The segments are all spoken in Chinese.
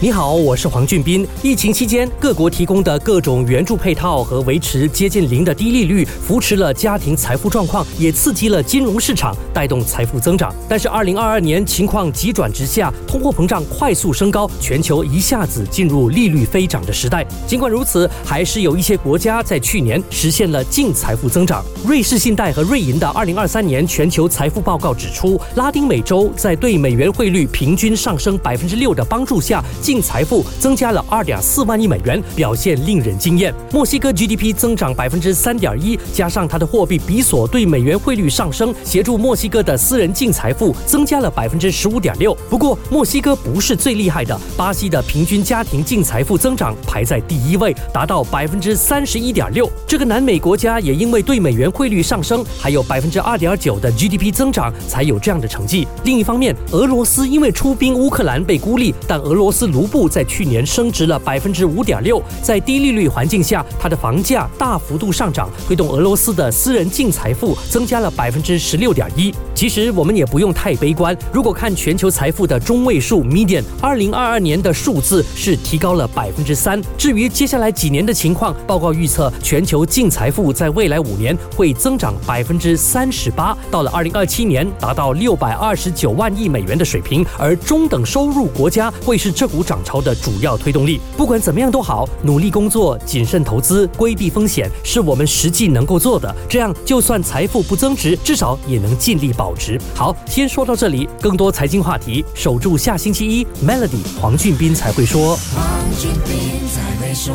你好，我是黄俊斌。疫情期间，各国提供的各种援助配套和维持接近零的低利率，扶持了家庭财富状况，也刺激了金融市场，带动财富增长。但是，二零二二年情况急转直下，通货膨胀快速升高，全球一下子进入利率飞涨的时代。尽管如此，还是有一些国家在去年实现了净财富增长。瑞士信贷和瑞银的二零二三年全球财富报告指出，拉丁美洲在对美元汇率平均上升百分之六的帮助下。净财富增加了二点四万亿美元，表现令人惊艳。墨西哥 GDP 增长百分之三点一，加上它的货币比索对美元汇率上升，协助墨西哥的私人净财富增加了百分之十五点六。不过，墨西哥不是最厉害的，巴西的平均家庭净财富增长排在第一位，达到百分之三十一点六。这个南美国家也因为对美元汇率上升，还有百分之二点九的 GDP 增长，才有这样的成绩。另一方面，俄罗斯因为出兵乌克兰被孤立，但俄罗斯卢布在去年升值了百分之五点六，在低利率环境下，它的房价大幅度上涨，推动俄罗斯的私人净财富增加了百分之十六点一。其实我们也不用太悲观，如果看全球财富的中位数 （median），二零二二年的数字是提高了百分之三。至于接下来几年的情况，报告预测全球净财富在未来五年会增长百分之三十八，到了二零二七年达到六百二十九万亿美元的水平，而中等收入国家会是这股涨潮的。主要推动力，不管怎么样都好，努力工作、谨慎投资、规避风险，是我们实际能够做的。这样，就算财富不增值，至少也能尽力保保值。好，先说到这里，更多财经话题，守住下星期一，Melody 黄俊斌才会说。黄俊斌才会说。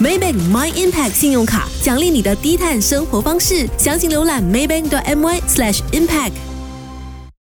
Maybank My Impact 信用卡奖励你的低碳生活方式，详情浏览 maybank.my/impact。